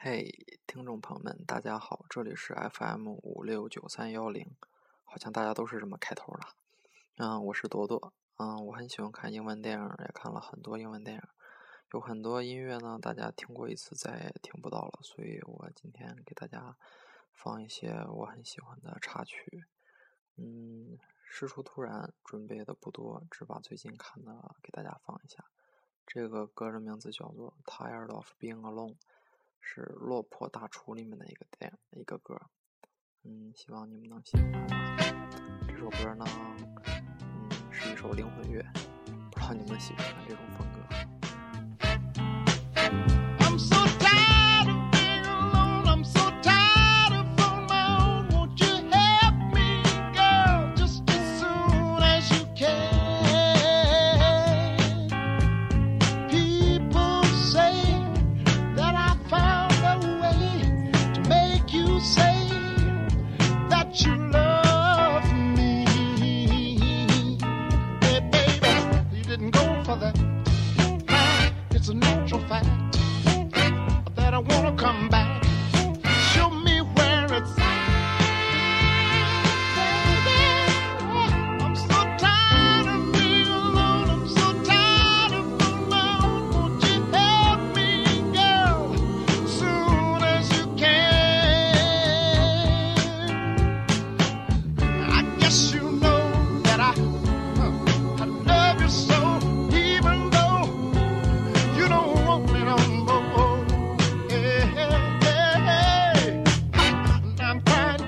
嘿，听众朋友们，大家好，这里是 FM 五六九三幺零，好像大家都是这么开头的。嗯，我是朵朵，嗯，我很喜欢看英文电影，也看了很多英文电影，有很多音乐呢，大家听过一次再也听不到了，所以我今天给大家放一些我很喜欢的插曲。嗯，事出突然，准备的不多，只把最近看的给大家放一下。这个歌的名字叫做《Tired of Being Alone》。是《落魄大厨》里面的一个电一个歌，嗯，希望你们能喜欢吧。这首歌呢，嗯，是一首灵魂乐，不知道你们喜不喜欢这种风格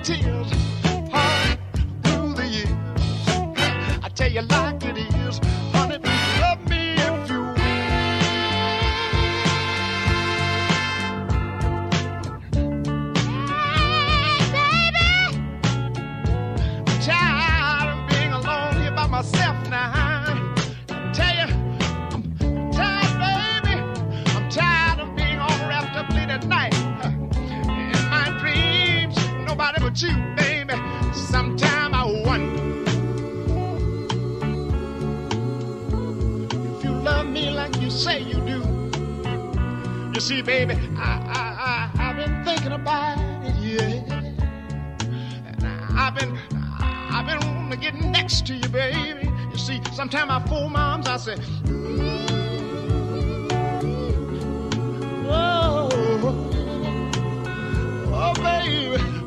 tears, hard through the years. I tell you like it is. 格。see, baby, I, I, I, I've been thinking about it, yeah. And I've been, I've been wanting to get next to you, baby. You see, sometimes I fool moms, I say, oh, oh, baby.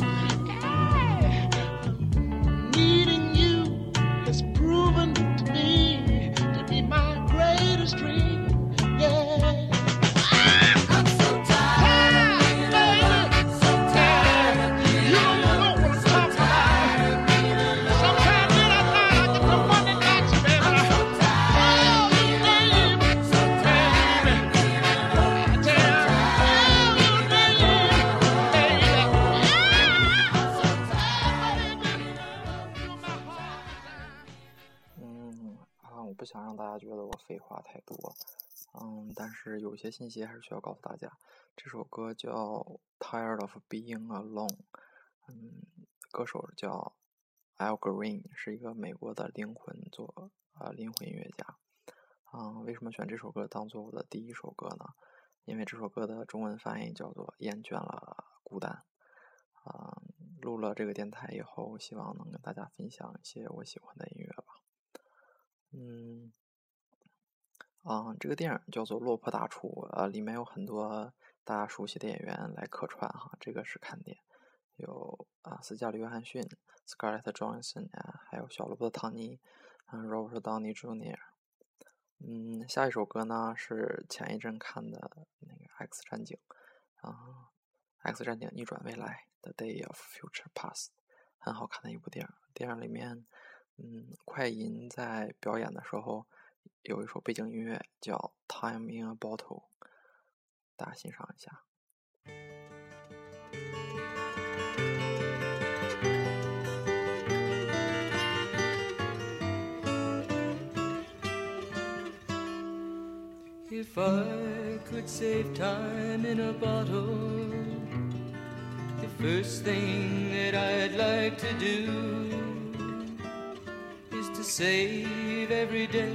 但是有些信息还是需要告诉大家。这首歌叫《Tired of Being Alone》，嗯，歌手叫 Al Green，是一个美国的灵魂作啊灵魂音乐家。嗯，为什么选这首歌当做我的第一首歌呢？因为这首歌的中文翻译叫做《厌倦了孤单》。嗯，录了这个电台以后，希望能跟大家分享一些我喜欢的音乐吧。嗯，啊，这个电影叫做《落魄大厨》，呃，里面有很多大家熟悉的演员来客串哈，这个是看点。有啊，斯嘉丽·约翰逊、Scarlett Johansson 啊，还有小罗伯特·唐尼，嗯，Robert Downey Jr。嗯，下一首歌呢是前一阵看的那个《X 战警》啊，《X 战警：逆转未来》The Day of Future Past，很好看的一部电影。电影里面。嗯，快银在表演的时候有一首背景音乐叫《Time in a Bottle》，大家欣赏一下。If I could save time in a bottle, the first thing that I'd like to do save every day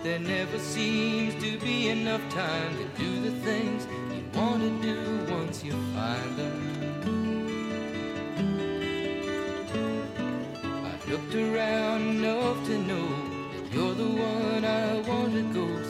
But there never seems to be enough time to do the things you want to do once you find them. I've looked around enough to know that you're the one I want to go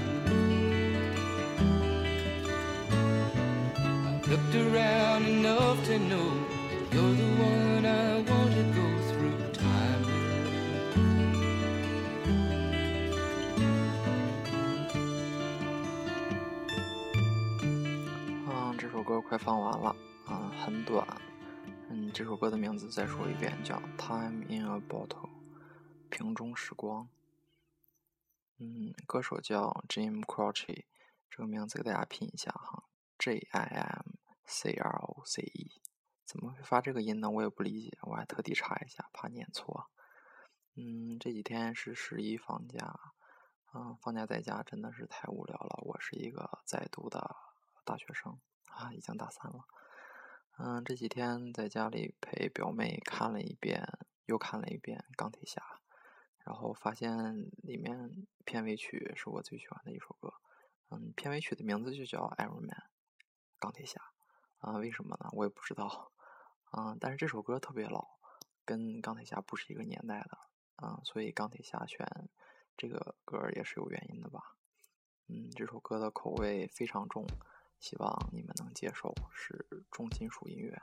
Looked around enough to know you're the one I want to go through time with. 嗯，这首歌快放完了，很短。嗯，这首歌的名字再说一遍，叫《Time in a Bottle》，瓶中时光。嗯，歌手叫 Jim Croce，这个名字给大家拼一下哈，J I M C R O C E。怎么会发这个音呢？我也不理解，我还特地查一下，怕念错。嗯，这几天是十一放假，嗯，放假在家真的是太无聊了。我是一个在读的大学生啊，已经大三了。嗯，这几天在家里陪表妹看了一遍，又看了一遍《钢铁侠》，然后发现里面片尾曲是我最喜欢的一首歌。嗯，片尾曲的名字就叫《Iron Man》，钢铁侠。啊，为什么呢？我也不知道。啊，但是这首歌特别老，跟钢铁侠不是一个年代的。啊，所以钢铁侠选这个歌也是有原因的吧。嗯，这首歌的口味非常重，希望你们能接受，是重金属音乐。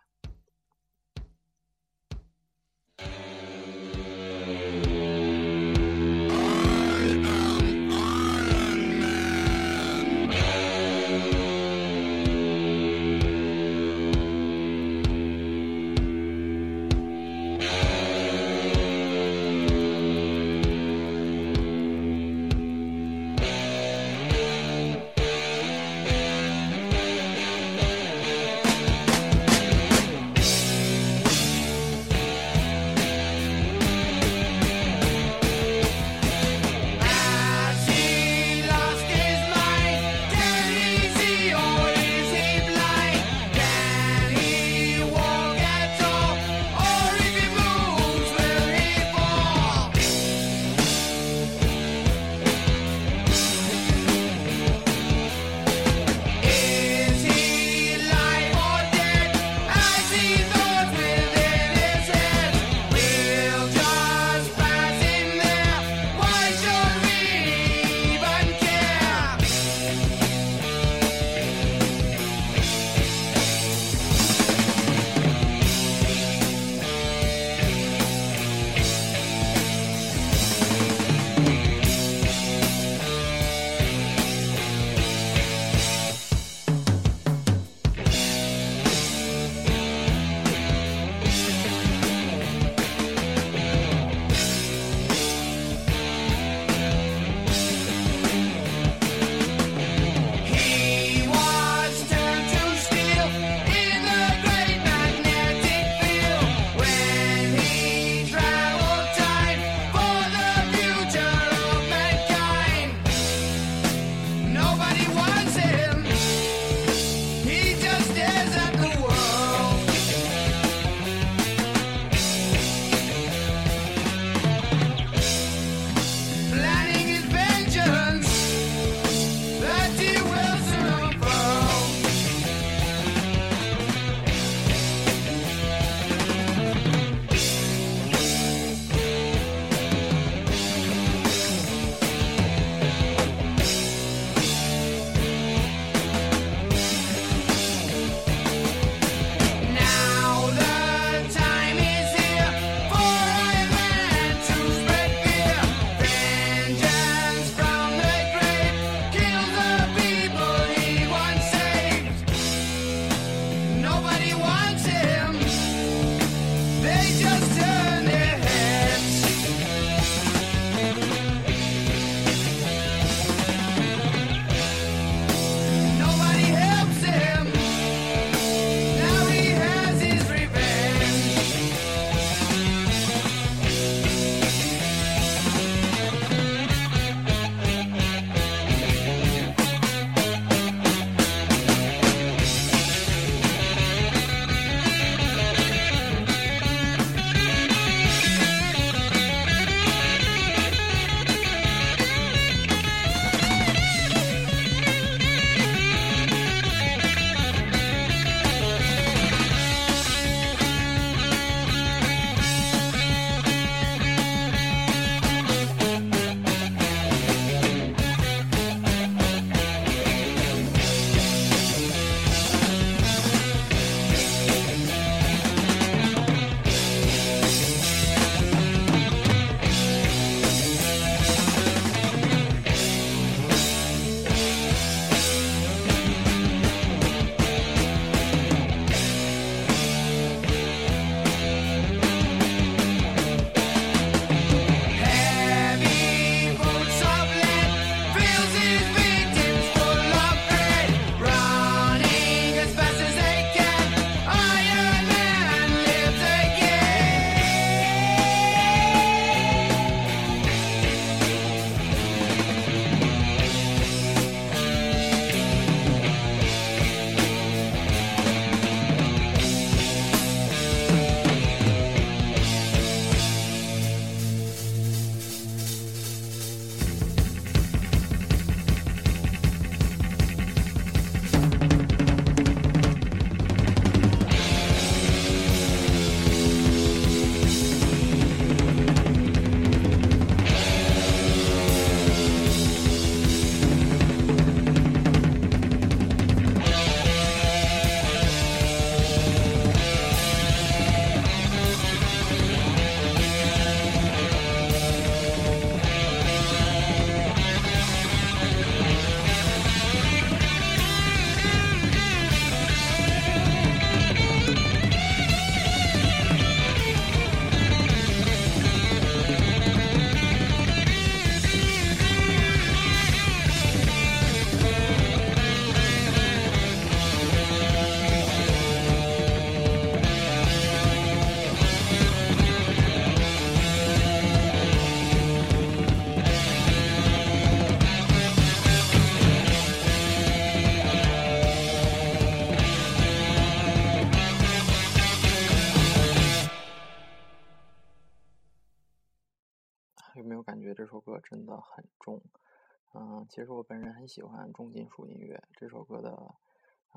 其实我本人很喜欢重金属音乐。这首歌的，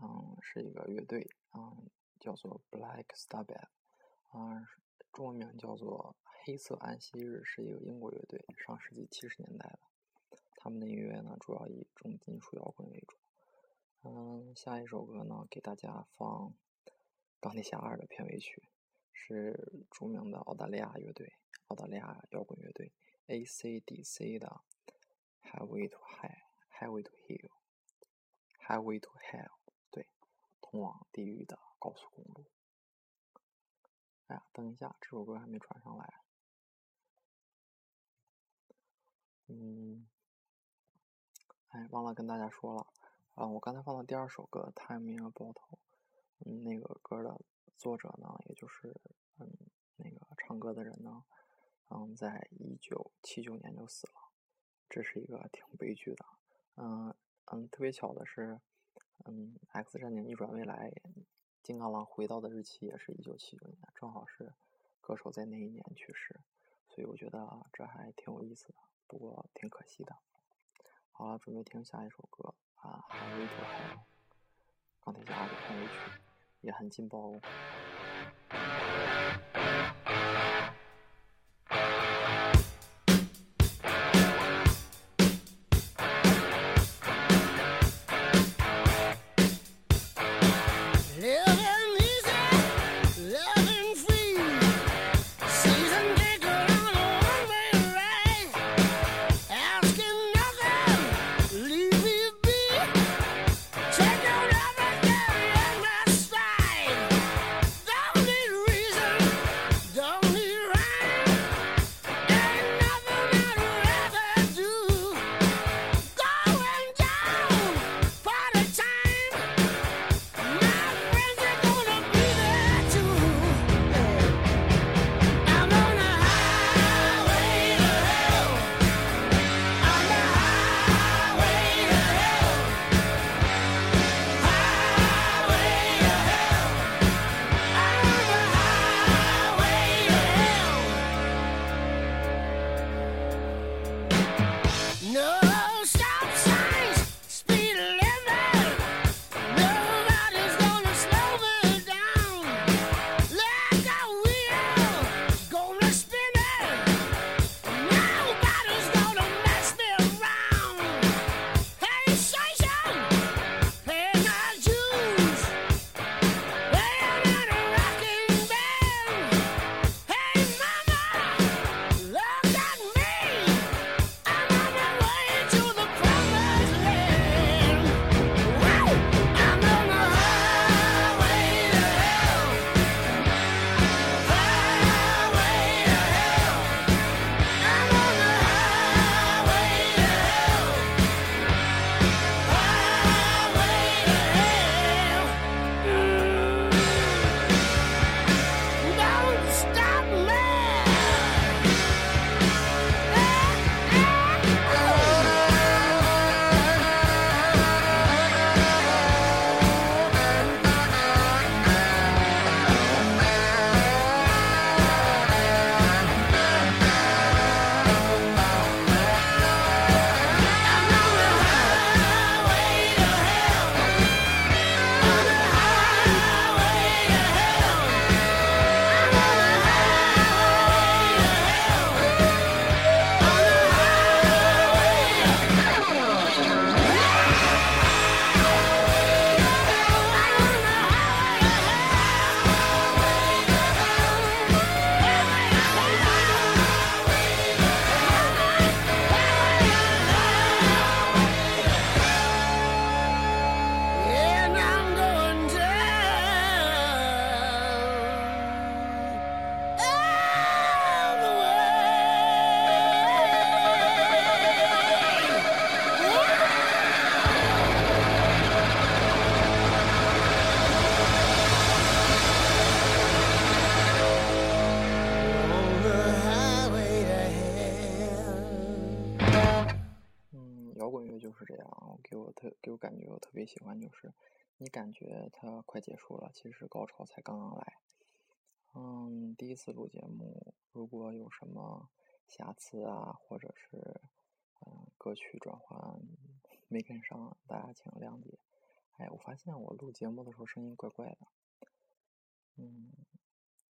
嗯，是一个乐队，嗯，叫做 Black Sabbath，啊，中文名叫做黑色安息日，是一个英国乐队，上世纪七十年代的。他们的音乐呢，主要以重金属摇滚为主。嗯，下一首歌呢，给大家放《钢铁侠二》的片尾曲，是著名的澳大利亚乐队，澳大利亚摇滚乐队 AC/DC 的《Highway to Hell》，《Highway to Hell》，《Highway to Hell》，对，通往地狱的高速公路。哎呀，等一下，这首歌还没传上来。嗯。哎，忘了跟大家说了，啊，我刚才放的第二首歌《Time in a Bottle》，嗯，那个歌的作者呢，也就是嗯那个唱歌的人呢，嗯，在一九七九年就死了，这是一个挺悲剧的，嗯嗯，特别巧的是，嗯，《X 战警：逆转未来》，金刚狼回到的日期也是一九七九年，正好是歌手在那一年去世，所以我觉得这还挺有意思的，不过挺可惜的。好了，准备听下一首歌啊，《Highway to Hell》，钢铁侠的片尾曲，也很劲爆哦。刚刚来。嗯，第一次录节目，如果有什么瑕疵啊，或者是嗯歌曲转换没跟上，大家请谅解。哎，我发现我录节目的时候声音怪怪的。嗯，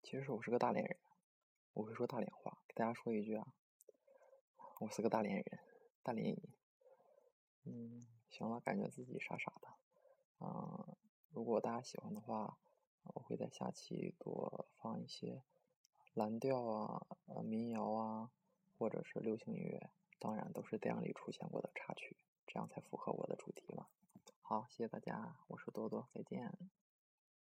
其实我是个大连人，我会说大连话。给大家说一句啊，我是个大连人，大连人。嗯，行了，感觉自己傻傻的。嗯，如果大家喜欢的话，我会在下期多放一些蓝调啊、呃民谣啊，或者是流行音乐，当然都是电影里出现过的插曲，这样才符合我的主题嘛。好，谢谢大家，我是多多，再见。